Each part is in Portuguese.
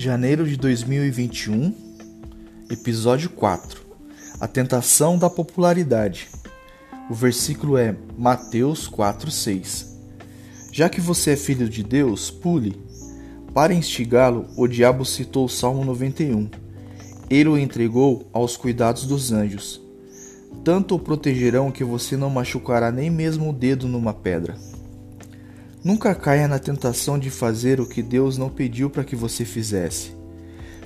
janeiro de 2021, episódio 4 A tentação da popularidade. O versículo é Mateus 4,6. Já que você é filho de Deus, pule. Para instigá-lo, o diabo citou o Salmo 91. Ele o entregou aos cuidados dos anjos. Tanto o protegerão que você não machucará nem mesmo o dedo numa pedra. Nunca caia na tentação de fazer o que Deus não pediu para que você fizesse.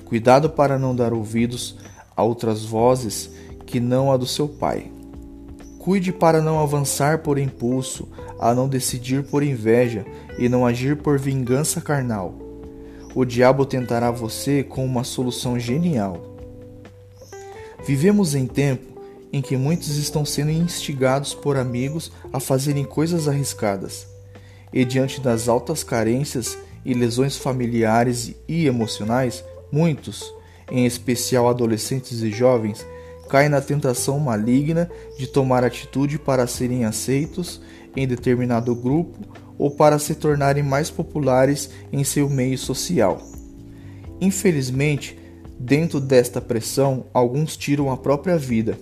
Cuidado para não dar ouvidos a outras vozes que não a do seu pai. Cuide para não avançar por impulso, a não decidir por inveja e não agir por vingança carnal. O diabo tentará você com uma solução genial. Vivemos em tempo em que muitos estão sendo instigados por amigos a fazerem coisas arriscadas e diante das altas carências e lesões familiares e emocionais, muitos, em especial adolescentes e jovens, caem na tentação maligna de tomar atitude para serem aceitos em determinado grupo ou para se tornarem mais populares em seu meio social. Infelizmente, dentro desta pressão, alguns tiram a própria vida.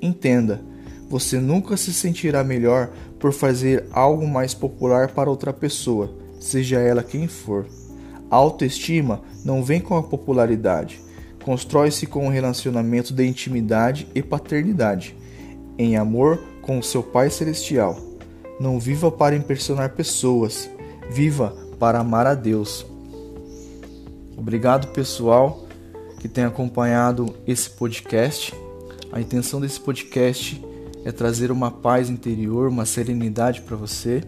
Entenda, você nunca se sentirá melhor por fazer algo mais popular para outra pessoa, seja ela quem for. A autoestima não vem com a popularidade, constrói-se com um relacionamento de intimidade e paternidade, em amor com o seu Pai Celestial. Não viva para impressionar pessoas, viva para amar a Deus. Obrigado, pessoal, que tem acompanhado esse podcast. A intenção desse podcast é trazer uma paz interior, uma serenidade para você.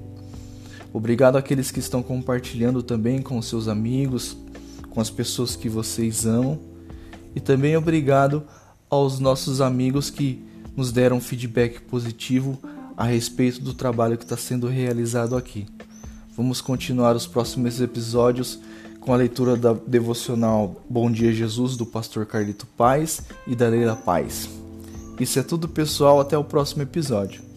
Obrigado àqueles que estão compartilhando também com seus amigos, com as pessoas que vocês amam. E também obrigado aos nossos amigos que nos deram feedback positivo a respeito do trabalho que está sendo realizado aqui. Vamos continuar os próximos episódios com a leitura da devocional Bom Dia Jesus do pastor Carlito Paz e da Leila Paz. Isso é tudo, pessoal. Até o próximo episódio.